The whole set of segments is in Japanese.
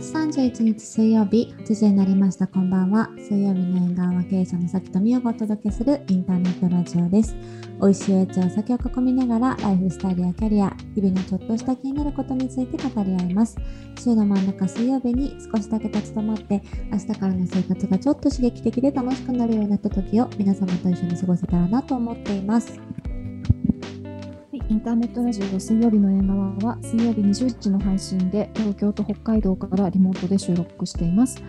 31日水曜日8時になりました。こんばんは。水曜日の縁側は経営者のさきとみよがお届けするインターネットラジオです。美味しいお茶お酒を囲みながらライフスタイルやキャリア日々のちょっとした気になることについて語り合います。週の真ん中水曜日に少しだけ立ち止まって明日からの生活がちょっと刺激的で楽しくなるようになった時を皆様と一緒に過ごせたらなと思っています。インターネットラジオ水曜日の縁側は水曜日20時の配信で東京と北海道からリモートで収録しています。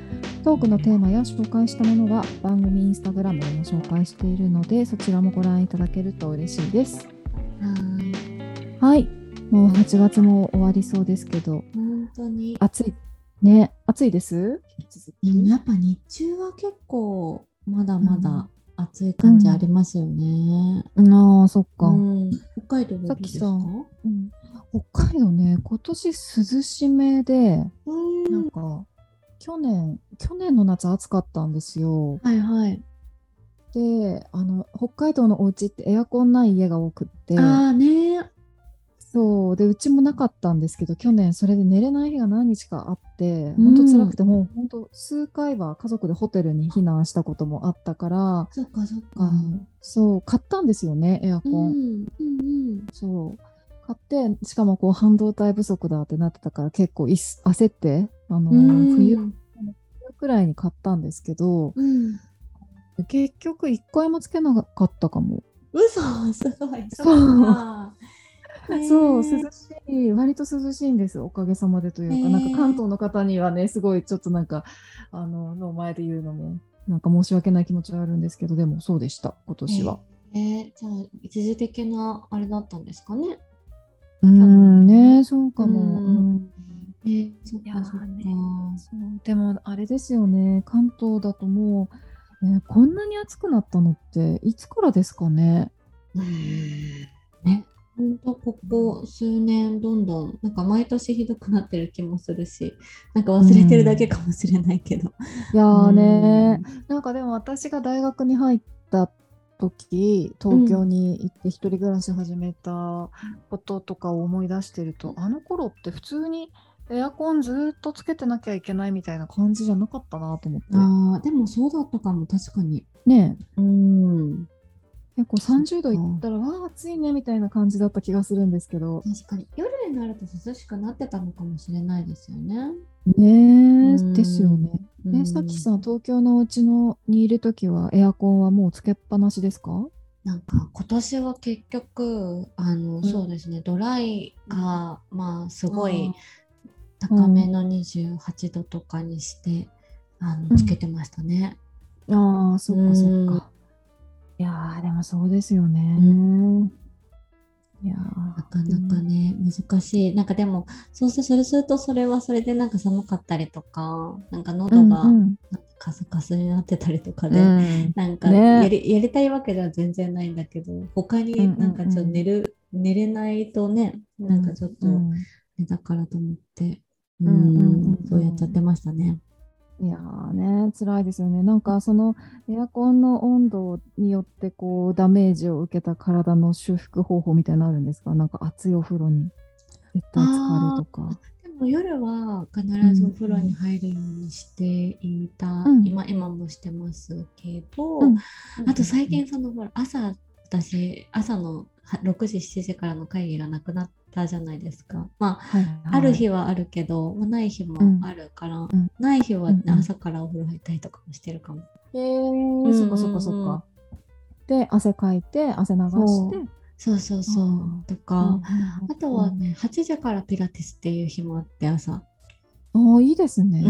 トークのテーマや紹介したものは番組インスタグラムでも紹介しているのでそちらもご覧いただけると嬉しいです。はい。もう8月も終わりそうですけど本当に暑いね暑いです？やっぱ日中は結構まだまだ暑い感じありますよね、ああそっか。うん。北海道はさっきさうん。北海道ね今年涼しめでうん。なんか去年去年の夏暑かったんですよ。はいはい。であの北海道のお家ってエアコンない家が多くって。ああねそう。でうちもなかったんですけど去年それで寝れない日が何日かあってうん。本当辛くて、もう本当数回は家族でホテルに避難したこともあったから、そっかそっか。そう買ったんですよねエアコン、うんうんうん。そう。買ってしかもこう半導体不足だってなってたから結構いっ焦ってあの、うん。冬くらいに買ったんですけどうん。結局一回もつけなかったかも。嘘すごい。そうそう、涼しい、割と涼しいんです、おかげさまでというか、なんか関東の方にはね、すごいちょっとなんか、あの、の前で言うのも、なんか申し訳ない気持ちはあるんですけど、でもそうでした、今年は。えー、じゃあ一時的なあれだったんですかね？うーん、ね、そうかも。うん。そっいやかそっか。ーねそうでも、あれですよね、関東だともう、ね、こんなに暑くなったのって、いつからですかね？うん。ね本当ここ数年どんどんなんか毎年ひどくなってる気もするしなんか忘れてるだけかもしれないけど、いやーね。うん。なんかでも私が大学に入った時東京に行って一人暮らし始めたこととかを思い出してると、あの頃って普通にエアコンずっとつけてなきゃいけないみたいな感じじゃなかったなと思って。あーでもそうだったかも確かに。ねうん。え結構30度いったらわあ暑いねみたいな感じだった気がするんですけど。確かに。夜になると涼しくなってたのかもしれないですよね。ねえうん。ですよね。うん。えさっきさん東京のうちのにいる時はエアコンはもうつけっぱなしですか？なんか今年は結局あの、ん。そうですね。ドライがまあすごいうん高めの28度とかにして、あうん。のつけてましたね。ああ、そっかそっか。いやー、でもそうですよね。いやーなかなかね難しい。なんかでもそうすそれするとそれはそれでなんか寒かったりとかなんか喉がうんうん。カスカスになってたりとかで、うん。なんかね。やり,、やりたいわけでは全然ないんだけど他になんかちょっと寝る、寝れないとねなんかちょっと、うんねだからと思って、うんうんうん。うんそうやっちゃってましたね。いやーね、辛いですよね。なんかそのエアコンの温度によってこうダメージを受けた体の修復方法みたいなのあるんですか？なんか熱いお風呂に絶対浸かるとか。でも夜は必ずお風呂に入るようにしていた、うん。今今もしてますけど、うん。あと最近そのほら朝私朝のは6時7時からの会議がなくなったじゃないですか。まあはいはいある日はあるけど、まあない日もあるから、んない日はうんうん朝からお風呂入ったりとかもしてるかも。へーそっかそっかそっか。で、汗かいて、汗流して。そうそうそう。うんとか、うんあとはね、8時からピラティスっていう日もあって朝。ああ、いいですね。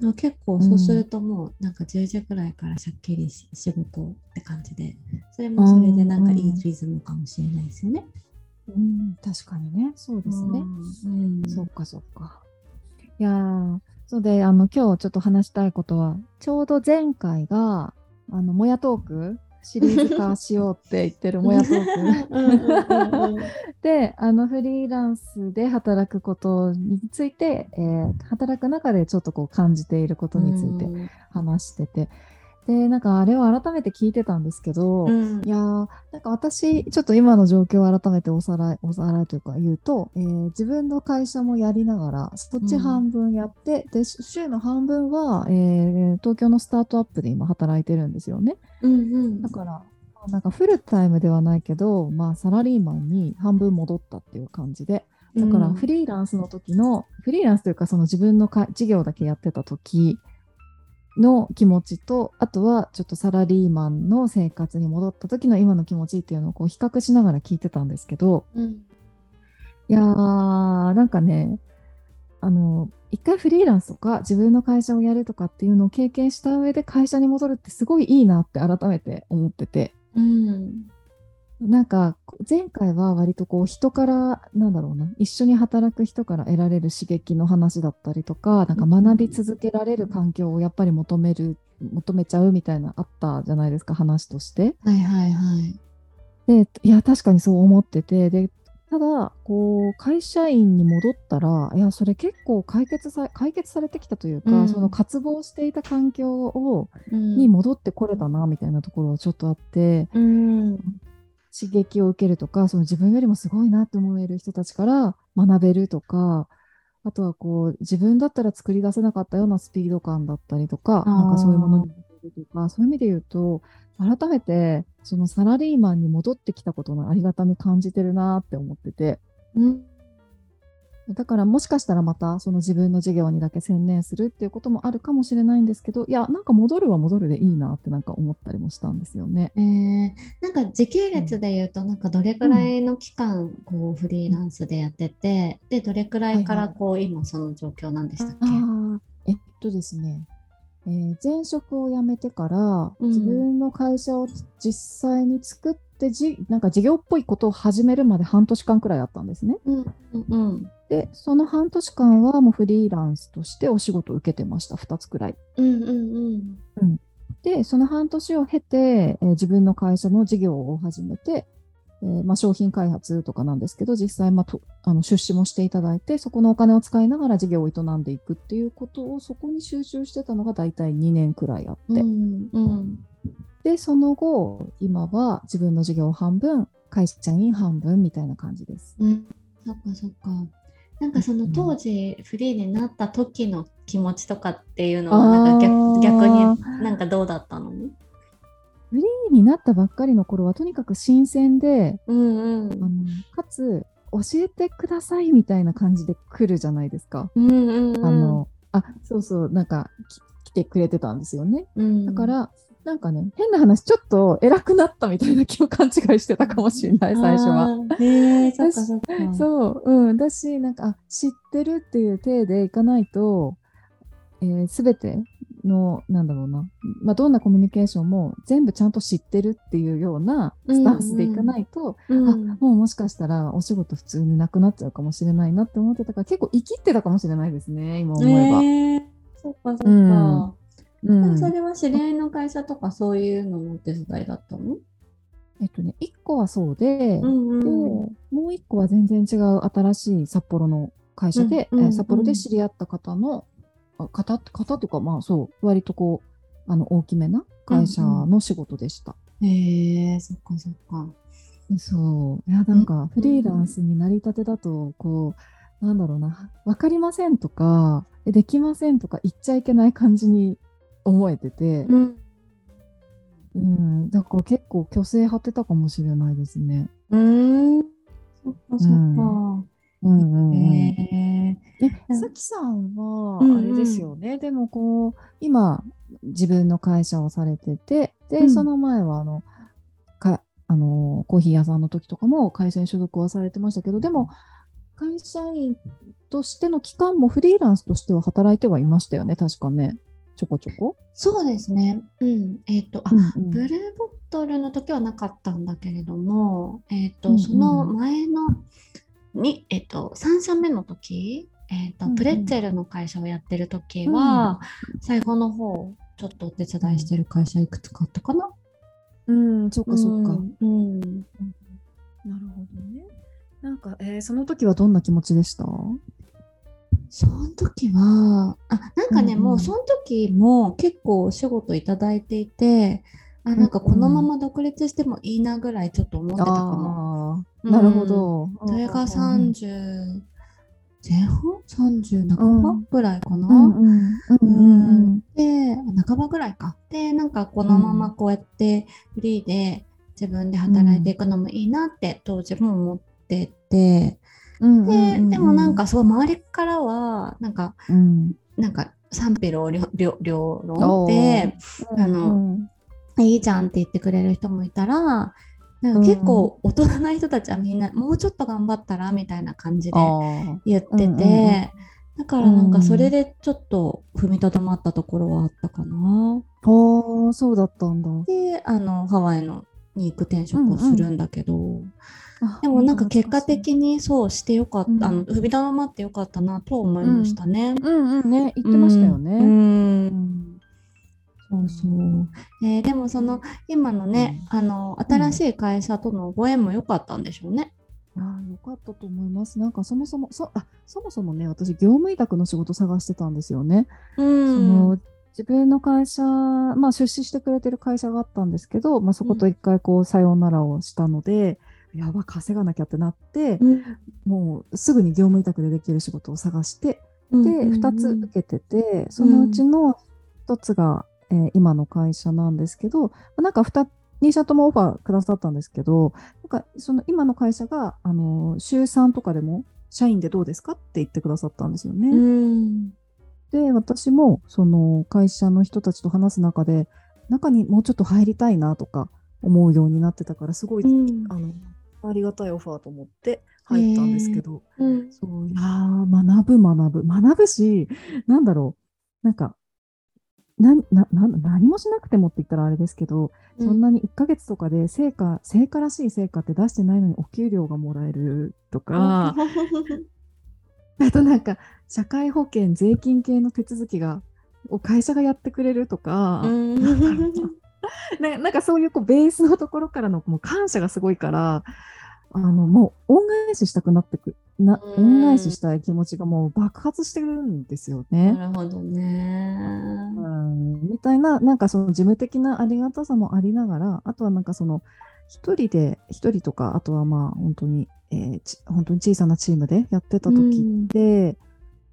うん、結構そうするともうなんか10時くらいからしゃっきりし仕事って感じで、それもそれでなんかいいリズムかもしれないですよね。うん、確かにね、そうですね。うんそっかそっか。いやー、そうで、あの、今日ちょっと話したいことは、ちょうど前回が、あの、もやトークシリーズ化しようって言ってるもやトーク。で、あの、フリーランスで働くことについて、えー働く中でちょっとこう感じていることについてうん。話してて、でなんかあれを改めて聞いてたんですけど、うん。いやーなんか私ちょっと今の状況を改めておさらいおさらいというか言うと、えー自分の会社もやりながらそっち半分やって、で週の半分は、えー東京のスタートアップで今働いてるんですよね。うんうん。だからまあなんかフルタイムではないけど、まあ、サラリーマンに半分戻ったっていう感じで。だからフリーランスの時の、フリーランスというかその自分のか事業だけやってた時の気持ちとあとはちょっとサラリーマンの生活に戻った時の今の気持ちっていうのをこう比較しながら聞いてたんですけどうんいやーなんかねあの一回フリーランスとか自分の会社をやるとかっていうのを経験した上で会社に戻るってすごいいいなって改めて思ってて。なんか前回は割とこう人からなんだろうな一緒に働く人から得られる刺激の話だったりとかなんか学び続けられる環境をやっぱり求める求めちゃうみたいなあったじゃないですか話として。はいはいはい。でいや確かにそう思っててでただこう会社員に戻ったらいやそれ結構解決さ解決されてきたというか、うんその渇望していた環境をうんに戻ってこれたなみたいなところはちょっとあって。うん刺激を受けるとかその自分よりもすごいなって思える人たちから学べるとかあとはこう自分だったら作り出せなかったようなスピード感だったりとかなんかそういうものに出るとかそういう意味で言うと改めてそのサラリーマンに戻ってきたことのありがたみ感じてるなって思ってて。うんだからもしかしたらまたその自分の事業にだけ専念するっていうこともあるかもしれないんですけどいやなんか戻るは戻るでいいなってなんか思ったりもしたんですよね。えー、なんか時系列で言うと、なんかどれくらいの期間、こうフリーランスでやってて、で、どれくらいからこう、今その状況なんでしたっけ？えっとですね、えー前職を辞めてから、うん。自分の会社を実際に作ってじなんか事業っぽいことを始めるまで半年間くらいあったんですね。うんうんうん。でその半年間はもうフリーランスとしてお仕事を受けてました。2つくらい。うんうんうん。でその半年を経て、えー自分の会社の事業を始めて、えーまあ、商品開発とかなんですけど実際、まあ、とあの出資もしていただいてそこのお金を使いながら事業を営んでいくっていうことをそこに集中してたのが大体2年くらいあって、うんうんでその後今は自分の事業半分会社員半分みたいな感じです。うん。そっかそっか。なんかその当時フリーになった時の気持ちとかっていうのはなんか逆逆になんかどうだったの？フリーになったばっかりの頃はとにかく新鮮でうんうん。あのかつ教えてくださいみたいな感じで来るじゃないですか。うんうんうん。あの、あ、そうそう、なんかき来てくれてたんですよね。うん。だから、なんかね、変な話、ちょっと偉くなったみたいな気を勘違いしてたかもしれない、最初は。あーへえそっかそっか。そう、うん、だし、なんか、あ知ってるっていう体でいかないと、す、べ、ての、なんだろうな、まあ、どんなコミュニケーションも全部ちゃんと知ってるっていうようなスタンスでいかないと、うん。あもうもしかしたらお仕事普通になくなっちゃうかもしれないなって思ってたから結構生きってたかもしれないですね今思えば。へえそっかそっか、うんうん。それは知り合いの会社とかそういうののお手伝いだったの？えっとね1個はそうで,、んでもう1個は全然違う新しい札幌の会社で、うんうんえー札幌で知り合った方のあ方方というかまあそう割とこうあの大きめな会社の仕事でした。へえそっかそっか。そう。いやなんかフリーランスになりたてだとこうなんだろうな分かりませんとかえできませんとか言っちゃいけない感じに思えてて、うん。うん、だから結構虚勢張ってたかもしれないですね。うん。そっかそっか、うんうんうん。へええ、さきさんはうんうんあれですよね、でもこう今自分の会社をされててで、うん。その前はあのかあのコーヒー屋さんの時とかも会社に所属はされてましたけどでも会社員としての期間もフリーランスとしては働いてはいましたよね確かねちょこちょこ？そうですねうんえっ、とあ、うんうんブルーボトルの時はなかったんだけれども、えっ、と、うんうんその前のに、えっ、と、3社目の時、えっ、と、うんうんプレッツェルの会社をやってる時は、最後の方、ちょっとお手伝いしてる会社いくつかあったかな？うん、そっかそっか。うん。うんなるほどね。なんか、えーその時はどんな気持ちでした？その時は、あ、なんかね、うんうんもうその時も結構お仕事いただいていて、あ、なんかこのまま独立してもいいなぐらいちょっと思ってたかも。ああ、なるほど。それがうん30前半 ?30 半ばうんぐらいかな？うんうんうんうんで、半ばぐらいか。で、なんかこのままこうやってフリーで自分で働いていくのもいいなって当時も思ってて、うん。で、でもなんか、かそう周りからは、なんか、うん、なんか賛否両両両論で、あのうんいいじゃんって言ってくれる人もいたら、なんか結構大人な人たちはみんなもうちょっと頑張ったらみたいな感じで言ってて、うんうんうんだからなんかそれでちょっと踏みとどまったところはあったかな。あー、そうだったんだ。で、あのハワイのに行く転職をするんだけど、あでもなんか結果的にそうしてよかった、うんあの踏みとどまってよかったなとは思いましたね。うんうんね、言ってましたよね。うんうんそうそう。えーでもその今のね、あの新しい会社とのご縁も良かったんでしょうね。ああ、よかったと思います。なんかそもそも、そあそもそもね、私、業務委託の仕事探してたんですよね。うその自分の会社、まあ、出資してくれてる会社があったんですけど、まあ、そこと一回こう、さようならをしたので、やば、稼がなきゃってなって、うん。もうすぐに業務委託でできる仕事を探して、うんで、うん。2つ受けてて、そのうちの1つが、えー今の会社なんですけど、なんか 2, 2社ともオファーくださったんですけど、なんかその今の会社が、あの週3とかでも社員でどうですかって言ってくださったんですよね。うん。で、私もその会社の人たちと話す中で、中にもうちょっと入りたいなとか思うようになってたから、すごい、うん。あのありがたいオファーと思って入ったんですけど、うん。そういやー学ぶ学ぶ学ぶしなんだろうなんかななな何もしなくてもって言ったらあれですけど、そんなに1ヶ月とかで成果成果らしい成果って出してないのにお給料がもらえるとか、あ となんか社会保険税金系の手続きがを会社がやってくれるとか、うん ななんかそういうこうベースのところからのもう感謝がすごいからあのもう恩返ししたくなってくなうん恩返ししたい気持ちがもう爆発してるんですよね。なるほどね。うんみたいななんかその事務的なありがたさもありながらあとはなんかその一人で一人とかあとはまあ本当に、えーち本当に小さなチームでやってた時って、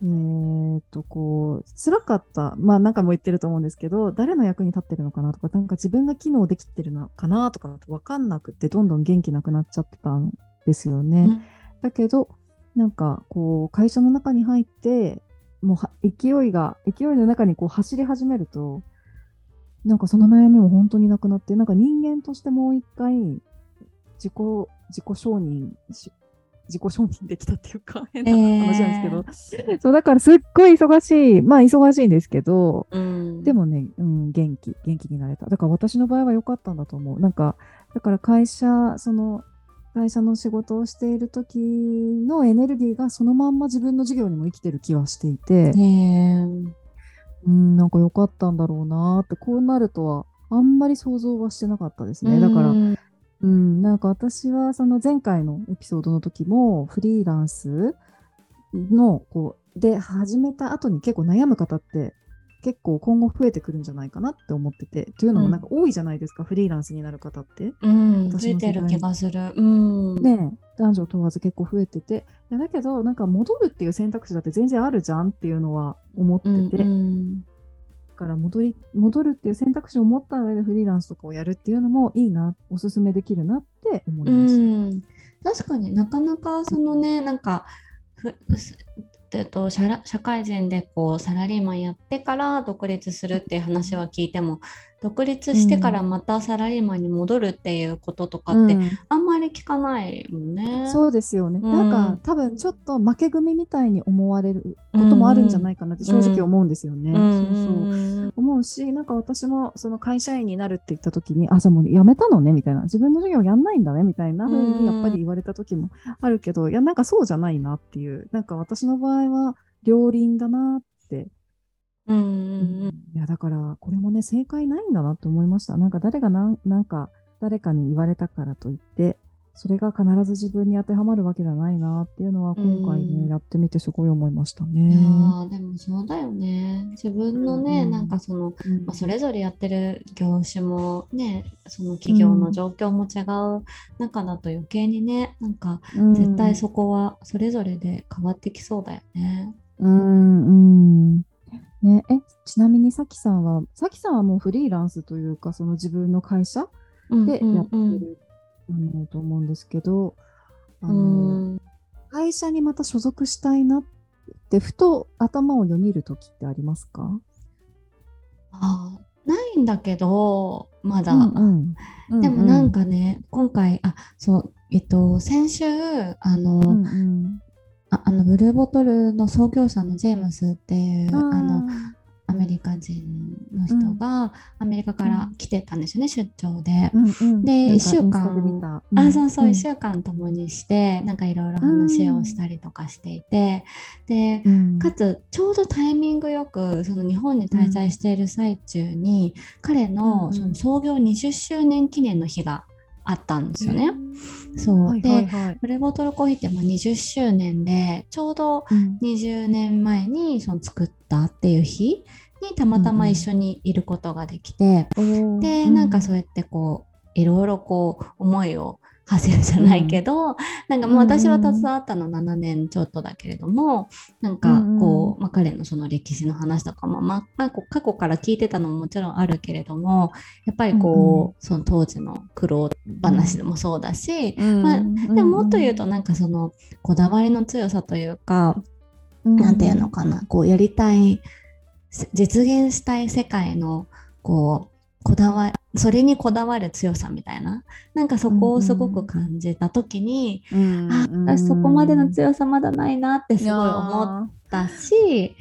えーっとこう辛かったまあ何回も言ってると思うんですけど誰の役に立ってるのかなとかなんか自分が機能できてるのかなとか分かんなくってどんどん元気なくなっちゃってたんですよね。うんだけどなんかこう会社の中に入ってもうは勢いが勢いの中にこう走り始めるとなんかその悩みも本当になくなってなんか人間としてもう一回自己自己承認し自己承認できたっていうか 変な話なんですけど、そうだからすっごい忙しい。まあ忙しいんですけど。うん。でもね、うん、元気、元気になれた。だから私の場合は良かったんだと思う。なんか、だから会社、その、会社の仕事をしている時のエネルギーがそのまんま自分の事業にも生きてる気はしていて、ねうん、なんか良かったんだろうなって、こうなるとはあんまり想像はしてなかったですえね。だから、うんうん、なんか私はその前回のエピソードの時もフリーランスのこうで始めた後に結構悩む方って結構今後増えてくるんじゃないかなって思っててというのもなんか多いじゃないですか、フリーランスになる方って。うん、増私の世代えてる気がする。うん。ねえ男女問わず結構増えててだけどなんか戻るっていう選択肢だって全然あるじゃんっていうのは思ってうんて、うんだから戻り戻るっていう選択肢を持った上でフリーランスとかをやるっていうのもいいなおすすめできるなって思いました。ん、確かになかなかそのねなんかふえっと社社会人でこうサラリーマンやってから独立するっていう話は聞いても独立してからまたサラリーマンに戻るっていうこととかってうんあんまり聞かないもんね。そうですよね。うんなんか多分ちょっと負け組みたいに思われることもあるんじゃないかなって正直思うんですよね。うんそうそううん思うし、なんか私もその会社員になるって言った時に、あ、じゃあもう辞めたのねみたいな、自分の授業やんないんだねみたいな風にやっぱり言われた時もあるけど、いや、なんかそうじゃないなっていう、なんか私の場合は両輪だなって。うんうんいや、だからこれもね、正解ないんだなって思いました。なんか誰がなんなんか誰かに言われたからといって、それが必ず自分に当てはまるわけじゃないなっていうのは今回ね、うんやってみてすごい思いましたいやね。ーでもそうだよね。自分のね、うんなんかその、うんまあ、それぞれやってる業種もね、その企業の状況も違う中だと余計にね、なんかうん絶対そこはそれぞれで変わってきそうだよね。うんうんね、えちなみにさきさんはさきさんはもうフリーランスというかその自分の会社うんでやってうんる、あのと思うんですけどあうの、ん。会社にまた所属したいなってふと頭をよぎる時ってありますか？あーないんだけど、まだ。うんうん。でもなんかね、今回、あ、そう、えっと、先週、あの、うんうんああのブルーボトルの創業者のジェームスっていう、うんあのアメリカ人の人がアメリカから来てたんですよね、出張で。うんうん。でなんか一週間インスタで見た。あそうそう、ん1週間共にしてなんかいろいろ話をしたりとかしていて、でうん。かつちょうどタイミングよくその日本に滞在している最中に、彼うんうん。のその創業20周年記念の日があったんですよね。そう。はいではいはい。ブルーボトルコーヒーってまあ20周年でちょうどうん。20年前にその作ったっていう日にたまたま一緒にいることができて、でなんかそうやってこういろいろこう思いを馳せるじゃないけど、なんかもう私は携わったの7年ちょっとだけれどもなんかこう、まあ、彼のその歴史の話とかも、まあ過去から聞いてたのももちろんあるけれどもやっぱりこう、その当時の苦労話でもそうだし、まあでももっと言うとなんかそのこだわりの強さというか、なんていうのかなこうやりたいせ実現したい世界のこうこだわそれにこだわる強さみたいな。なんかそこをすごく感じた時に、あ私そこまでの強さまだないなってすごい思ったし、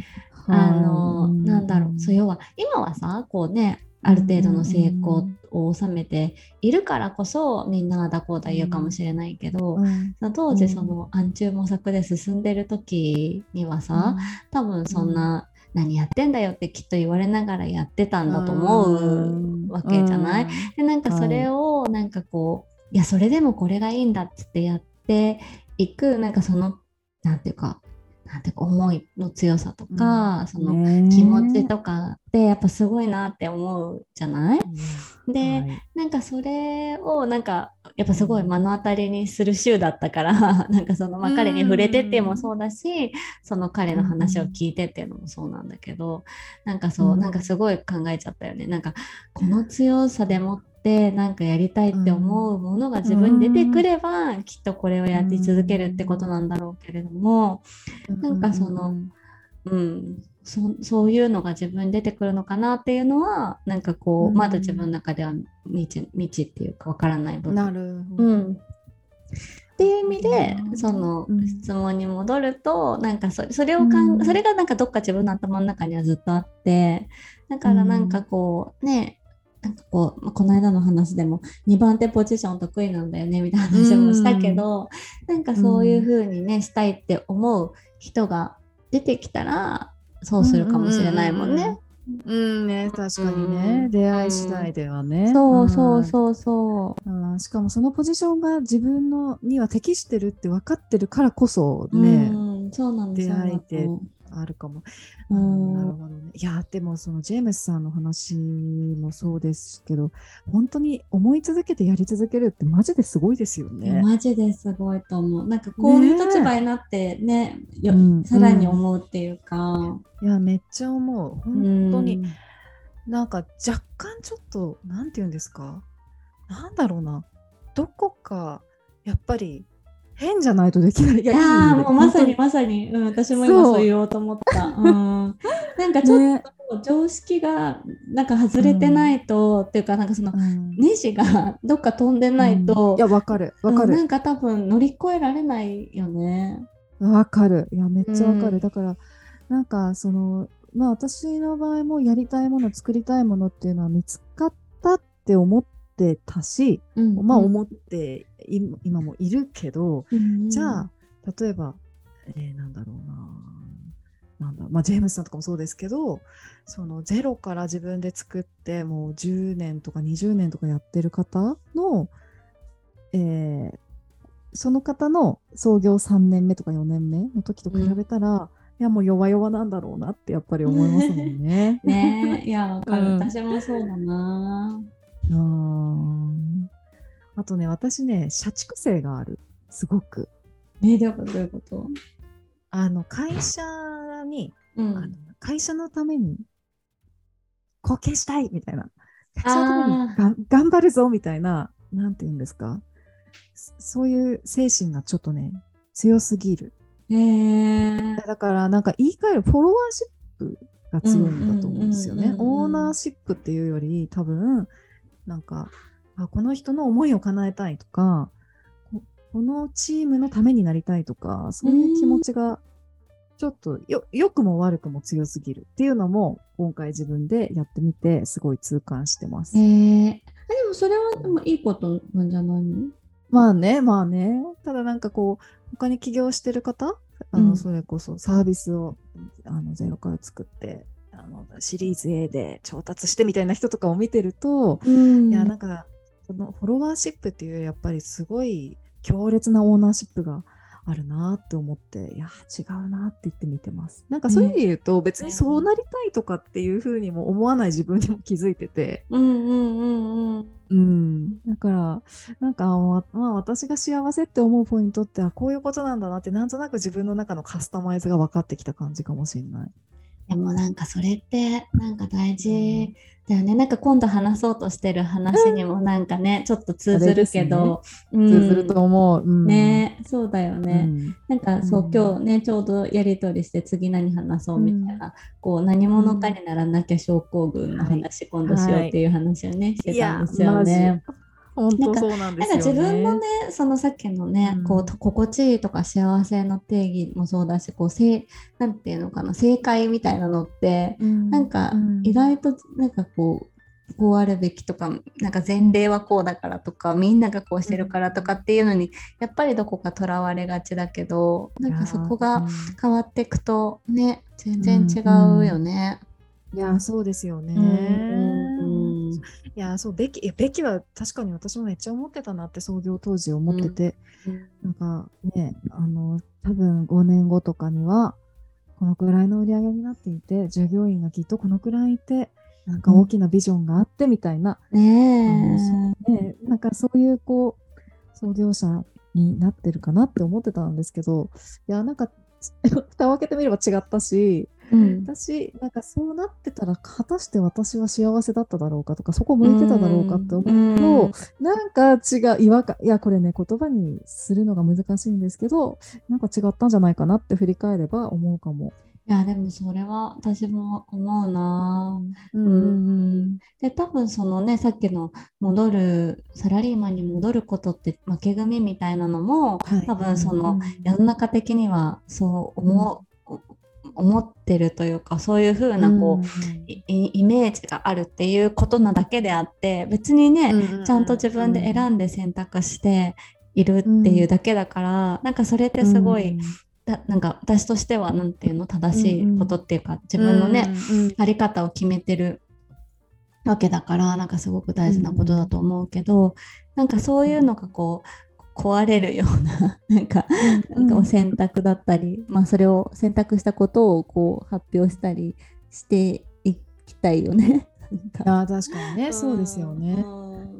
あのなんだろう。そう要は今はさこうねある程度の成功を収めているからこそみんなだこうだ言うかもしれないけど、うん。その当時その暗中模索で進んでる時にはさ、多分そんな、何やってんだよってきっと言われながらやってたんだと思うわけじゃない、でなんかそれをなんかこう、いやそれでもこれがいいんだっつってやっていくなんかそのなんていうかなんていうか思いの強さとか、その気持ちとかってやっぱすごいなって思うじゃない、で、なんかそれをなんかやっぱすごい目の当たりにする週だったから なんかその、まあ、彼に触れてってもそうだしその彼の話を聞いてっていうのもそうなんだけどなんかそう、うん。なんかすごい考えちゃったよね。なんかこの強さでもってなんかやりたいって思うものが自分に出てくれば、きっとこれをやり続けるってことなんだろうけれども、なんかそのうん、そそういうのが自分に出てくるのかなっていうのはなんかこう、うん。まだ自分の中では未知未知っていうかわからない部分。なるほど。うん。っていう意味でうんそのうん。質問に戻るとなんかそれそれをかん、うん。それがなんかどっか自分の頭の中にはずっとあってだからなんかこうねなんかこう、まあこの間の話でも2番手ポジション得意なんだよねみたいな話もしたけど、なんかそういう風にねしたいって思う人が出てきたらそうするかもしれないもんね。うんね、確かにうね、ん出会い次第ではね。そうそうそうそう。うん。しかもそのポジションが自分のには適してるって分かってるからこそうね、ん、そうなんです出会えてよ。あるかも。ううんんなるほどね。いや、でもそのジェームスさんの話もそうですけど、本当に思い続けてやり続けるってマジですごいですよね。マジですごいと思う。なんかこういう立場になってね、ようんさらに思うっていうか。いや、めっちゃ思う。本当に。なんか若干ちょっと、なんて言うんですか？なんだろうな。どこか、やっぱり変じゃないとできない。いいやい意味ーでもうまさに本まさに、うん、私も今そう言おうと思った。うん、なんかちょっと常識がなんか外れてないと、っていうかなんかそのうんネジがどっか飛んでないと、うんいや、わかる。わかる。うんなんか多分乗り越えられないよね。わかる。いや、めっちゃわかる。うんだから、なんか、その、まあ、私の場合もやりたいもの、作りたいものっていうのは見つかったって思ってたし、うんまあ、思ってい今もいるけど、うんじゃあ、例えば、えーなんだろうな。なんだまあ、ジェームスさんとかもそうですけどそのゼロから自分で作ってもう10年とか20年とかやってる方の、えーその方の創業3年目とか4年目の時と比べたら、いやもう弱々なんだろうなってやっぱり思いますもんね。ねいやわかる、うん私もそうだなうんあとね私ね社畜性がある。すごく。えどういうこと？どういうこと？あの会社に、うあの会社のために貢献したいみたいな。会社のために頑張るぞみたいななんて言うんですか？そそういう精神がちょっとね強すぎる。へえだからなんか言い換えるフォロワーシップが強いんだと思うんですよね。オーナーシップっていうより多分なんかあこの人の思いを叶えたいとかここのチームのためになりたいとかそういう気持ちがちょっとよ良くも悪くも強すぎるっていうのも今回自分でやってみてすごい痛感してます。えー、でもそれはでもいいことなんじゃないの？まあね、まあね。ただなんかこう、他に起業してる方、あの、うん。それこそサービスをあのゼロから作って、あのシリーズ A で調達してみたいな人とかを見てると、うん。いや、なんか、そのフォロワーシップっていうやっぱりすごい強烈なオーナーシップがあるなって思って、いや、違うなって言って見てます。なんかそういう意味で言うと、別にそうなりたいとかっていうふうにも思わない自分にも気づいてて、うんうんうんうんうん、だから、なんか、ままあ、私が幸せって思うポイントって、あ、こういうことなんだなって、なんとなく自分の中のカスタマイズが分かってきた感じかもしれない。でもなんかそれってなんか大事だよね。なんか今度話そうとしてる話にもなんかね、ちょっと通ずるけど、うん。通ずると思う。うん、ね、そうだようね。ん。なんかそう、うん今日ねちょうどやり取りして次何話そうみたいな、こう何者かにならなきゃ症候群の話、今度しようっていう話をね、してたんですよね。本当そうなんでなんかすよね。自分のねそのさっきのね、うんこうと心地いいとか幸せの定義もそうだしこうせなんていうのかな正解みたいなのって、うん、なんかうん意外となんかこうこうあるべきとかなんか前例はこうだからとかみんながこうしてるからとかっていうのにやっぱりどこかとらわれがちだけどなんかそこが変わっていくとね全然違うよね。いや、そうですよね。うんうんうんいや、そう、べき、べきは確かに私もめっちゃ思ってたなって創業当時思ってて、なんかね、あの、多分5年後とかには、このくらいの売り上げになっていて、従業員がきっとこのくらいいて、なんか大きなビジョンがあってみたいな、ねえ。ね、なんかそういうこう、創業者になってるかなって思ってたんですけど、いや、なんか、蓋を開けてみれば違ったし、うん。私、なんかそうなってたら、果たして私は幸せだっただろうかとか、そこ向いてただろうかって思うと、なんか違う、違和感、いや、これね、言葉にするのが難しいんですけど、なんか違ったんじゃないかなって振り返れば思うかも。いやでもそれは私も思うな。うん。うん。で多分そのねさっきの戻るサラリーマンに戻ることって負け組みたいなのもはい。多分そのうん。世の中的にはそう思う、思ってるというかそういう風なこう、いイメージがあるっていうことなだけであって別にね、ちゃんと自分で選んで選択しているっていうだけだから、なんかそれってすごい、だなんか私としてはなんていうの正しいことっていうか、自分のね、あり方を決めてるわけだからなんかすごく大事なことだと思うけど、なんかそういうのがこう壊れるような なんかなんかお選択だったり、まあそれを選択したことをこう発表したりしていきたいよね。あー確かにね、そうですよね。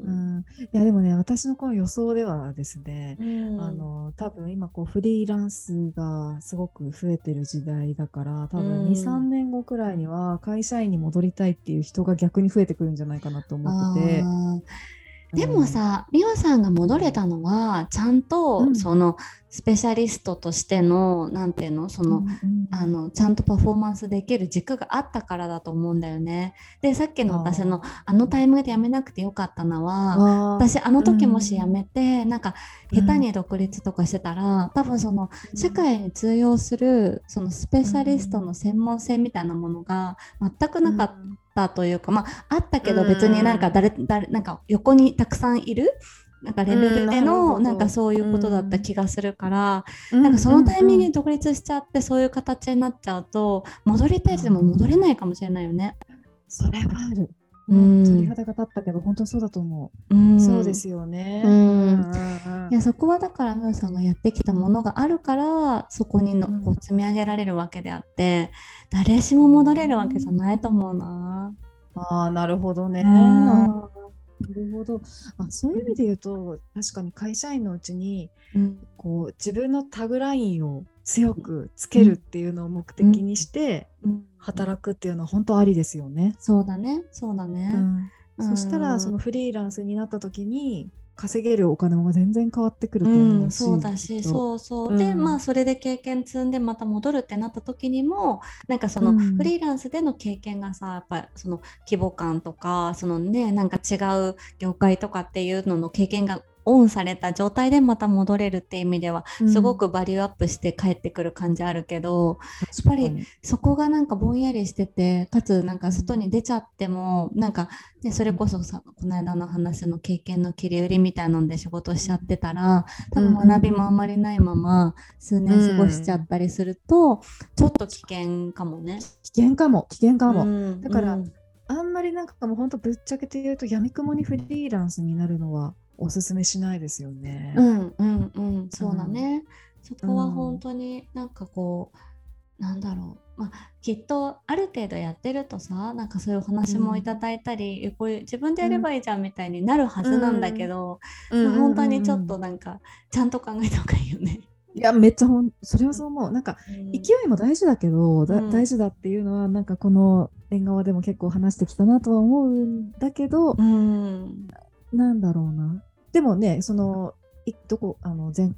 うん、いやでもね私のこの予想ではですね、うん。あの多分今こうフリーランスがすごく増えてる時代だから多分うん。23年後くらいには会社員に戻りたいっていう人が逆に増えてくるんじゃないかなと思ってて。でもさ、美和さんが戻れたのはちゃんと、うん。そのスペシャリストとしてのなんていうのその、うんうんあのちゃんとパフォーマンスできる軸があったからだと思うんだよね。でさっきの私のあのタイミングで辞めなくてよかったのは私あの時もし辞めて、なんかうん。下手に独立とかしてたら、多分その社会に通用するそのスペシャリストの専門性みたいなものが全くなかったというか、まああったけど別になんか誰誰なんか横にたくさんいるなんかレベルでのど。なんかそういうことだった気がするから、うん。なんかそのタイミングうん。で独立しちゃってそういう形になっちゃうと戻りたいっても戻れないかもしれないよね。それはある。うん。鳥肌が立ったけど本当そうだと思う、うん。そうですよね、うん。うんいやそこはだからムーさんがやってきたものがあるからそこにのうん。こう積み上げられるわけであって誰しも戻れるわけじゃないと思うな。ああなるほどね、なるほど。あそういう意味で言うと確かに会社員のうちにうん。こう自分のタグラインを強くつけるっていうのを目的にして働くっていうのは本当ありですよね。そうだね。そうだね。うん。そしたらそのフリーランスになった時に稼げるお金も全然変わってくるとうん、思うし、そうだしそうそう、でうん。まあそれで経験積んでまた戻るってなった時にもなんかそのうん。フリーランスでの経験がさやっぱその規模感とかそのねなんか違う業界とかっていうのの経験がオンされた状態でまた戻れるっていう意味ではすごくバリューアップして帰ってくる感じあるけど、やぱりそこがなんかぼんやりしててかつなんか外に出ちゃってもなんか、ね、それこそさこの間の話の経験の切り売りみたいなので仕事しちゃってたら多分学びもあんまりないまま数年過ごしちゃったりすると、ちょっと危険かもね。危険かも危険かも、うんだからうんあんまりなんかもう本当ぶっちゃけて言うと闇雲にフリーランスになるのはおすすめしないですよね。うんうんうんそうだね、そこは本当になんかこう、なんだろう。まあきっとある程度やってるとさなんかそういうお話もいただいたり、えこういう自分でやればいいじゃんみたいになるはずなんだけど、うん。まあ本当にちょっとなんかちゃんと考えた方がいいよね。いやめっちゃほんそれはそう思う。なんか勢いも大事だけど、だうん。大事だっていうのはなんかこの縁側でも結構話してきたなとは思うんだけど、うん。なんだろうな。でもねそのいどこあの前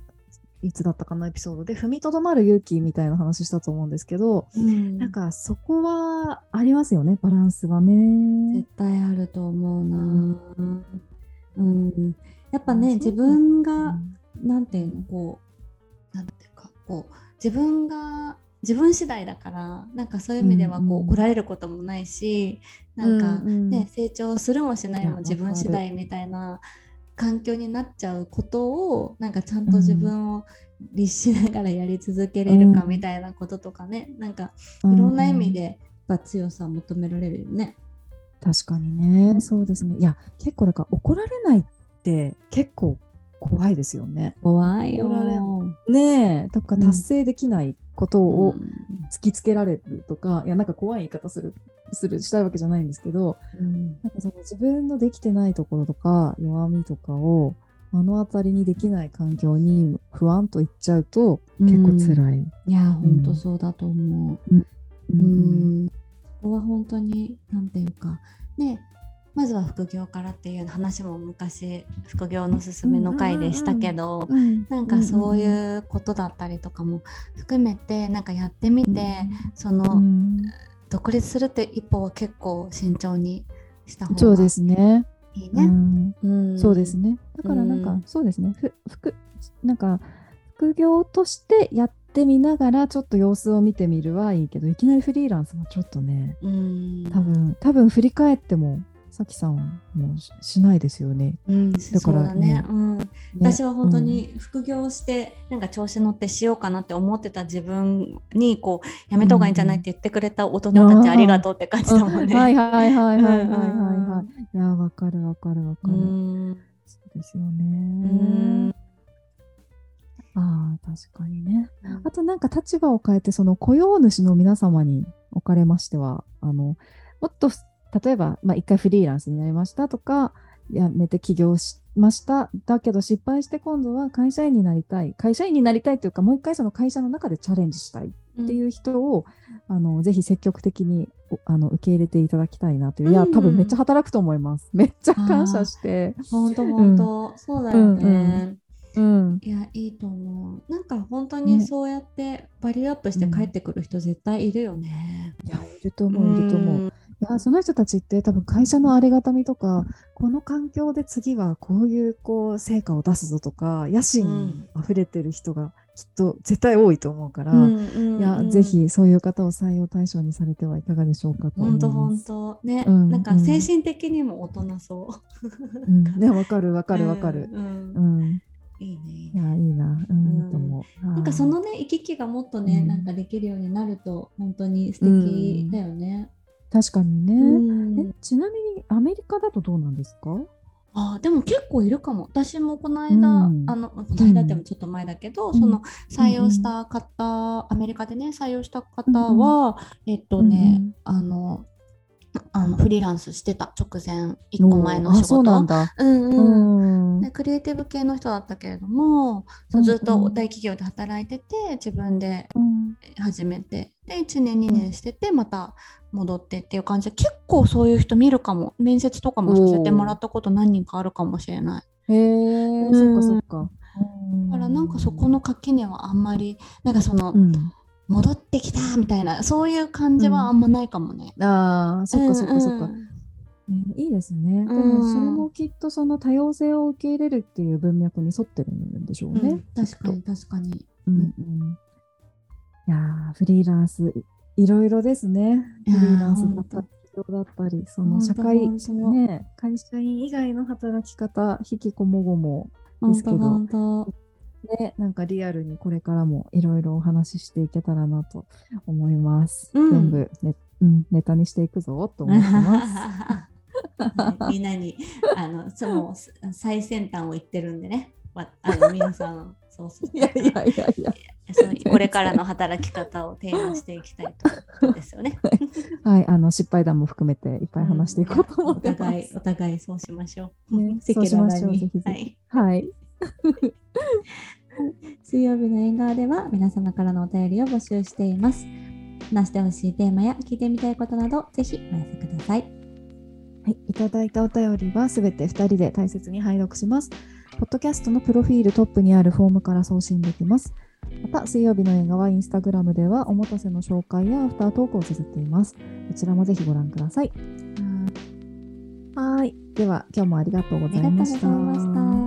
いつだったかのエピソードで踏みとどまる勇気みたいな話したと思うんですけど、うん。なんかそこはありますよねバランスはね。絶。対あると思うな。うん、やっぱね自分が、うん。なんていうのこうこう自分が自分次第だからなんかそういう意味ではこう、うんうん。怒られることもないしなんかうんうん。ね、成長するもしないも自分次第みたいな環境になっちゃうことをなんかちゃんと自分を律しながらやり続けれるかうん。みたいなこととかね、なんかいろんな意味でやっぱ強さを求められるよね。確かにね、そうですね。いや、結構だから怒られないって結構怖いですよね。怖いよ。ねえ、とかうん達成できないことをうん突きつけられるとか、いや、なんか怖い言い方する、する、したいわけじゃないんですけど、うんなんかその自分のできてないところとか弱みとかを目の当たりにできない環境に不安と言っちゃうと結構辛い。いや本当そうだと思う。ううんん、ここは本当に何ていうかねまずは副業からっていう話も昔副業のすすめの回でしたけど、うんなんかそういうことだったりとかも含めてなんかやってみて、その、ん独立するって一歩を結構慎重にした方がそうですね。いいね。うんそうですね。だからなんか、そうですね。ふ副なんか副業としてやってみながらちょっと様子を見てみるはいいけど、いきなりフリーランスはちょっとね、うん多分多分振り返ってもさきさんもししないですよね。うん、だからだねねうん、ね私は本当に副業して、なんか調子乗ってしようかなって思ってた自分にこうやめた方がいいんじゃないって言ってくれた大人たちありがとうって感じだもんね。はいはいはいはいはいはいうんうんはい。いやわかるわかるわかうる。んそうですようねん。ああ確かにね。あとなんか立場を変えてその雇用主の皆様におかれましてはあのもっと例えば、まあ、一回フリーランスになりましたとか辞めて起業しました。だけど失敗して今度は会社員になりたい。会社員になりたいというかもう一回その会社の中でチャレンジしたい。っていう人を、あのぜひ積極的におあの受け入れていただきたいなという、いやうん多分めっちゃ働くと思います。めっちゃ感謝して。本当本当、そうだよね。うんいやいいと思う。なんか本当にね。そうやってバリューアップして帰ってくる人絶対いるよね。いやいると思ういると思う、いやその人たちって多分会社のありがたみとかこの環境で次はこういうこう成果を出すぞとか野心あふれてる人がきっと絶対多いと思うから、うんいやぜひそういう方を採用対象にされてはいかがでしょうかと思い本当ます。本当ね、うんなんか精神的にも大人そう。うん、ねわかるわかるわかる。うんうんうん、いいねい。やいいな、うん、と思う。なんかそのね行き来がもっとね、うんなんかできるようになると本当に素敵だよね。確かにね、ちなみにアメリカだとどうなんですか？あーでも結構いるかも。私もこの間、うん。あのこの間ってもちょっと前だけど、ん。その採用した方、アメリカでね採用した方は、えっとね、うんうん。あのあのフリーランスしてた直前1個前の仕あそう事なんだ。うんううんん。でクリエイティブ系の人だったけれども、そうずっと大企業で働いてて自分でうん始めてで1年2年しててまた戻ってっていう感じで結構そういう人見るかも面接とかもさせてもらったこと何人かあるかもしれない。へえ、うんそっかそっか。だからなんかそこの垣根はあんまりなんかその、うん。戻ってきたみたいなそういう感じはあんまないかもね。ああ、そっかそっかそっか。うんねいいですね。でうんもそれもきっとその多様性を受け入れるっていう文脈に沿ってるんでしょうね。うん確かに確かに。うんうん。いやーフリーランスいいろいろですね。フリーランスだったり、企業だったり、その社会、ね、会社員以外の働き方、引きこもごもですけど、本当ね、なんかリアルにこれからもいろいろお話ししていけたらなと思います。うん全部ね、うん、ネタにしていくぞと思ってます。みんなにあのその最先端を言ってるんでね。わあの皆さんそうそういやいやいやいや。そうこれからの働き方を提案していきたいとですよね。はい、あの失敗談も含めていっぱい話していこうと思ってます。お互いお互いそうしましょう。ね そうしましょうぜひぜひはい。はい。水曜日の縁側では皆様からのお便りを募集しています。話してほしいテーマや聞いてみたいことなどぜひお寄せください。はい、いただいたお便りはすべて2人で大切に拝読します。ポッドキャストのプロフィールトップにあるフォームから送信できます。また、水曜日の映画はインスタグラムではおもたせの紹介やアフタートークを綴っています。こちらもぜひご覧ください。はい。では、今日もありがとうご。ざいました。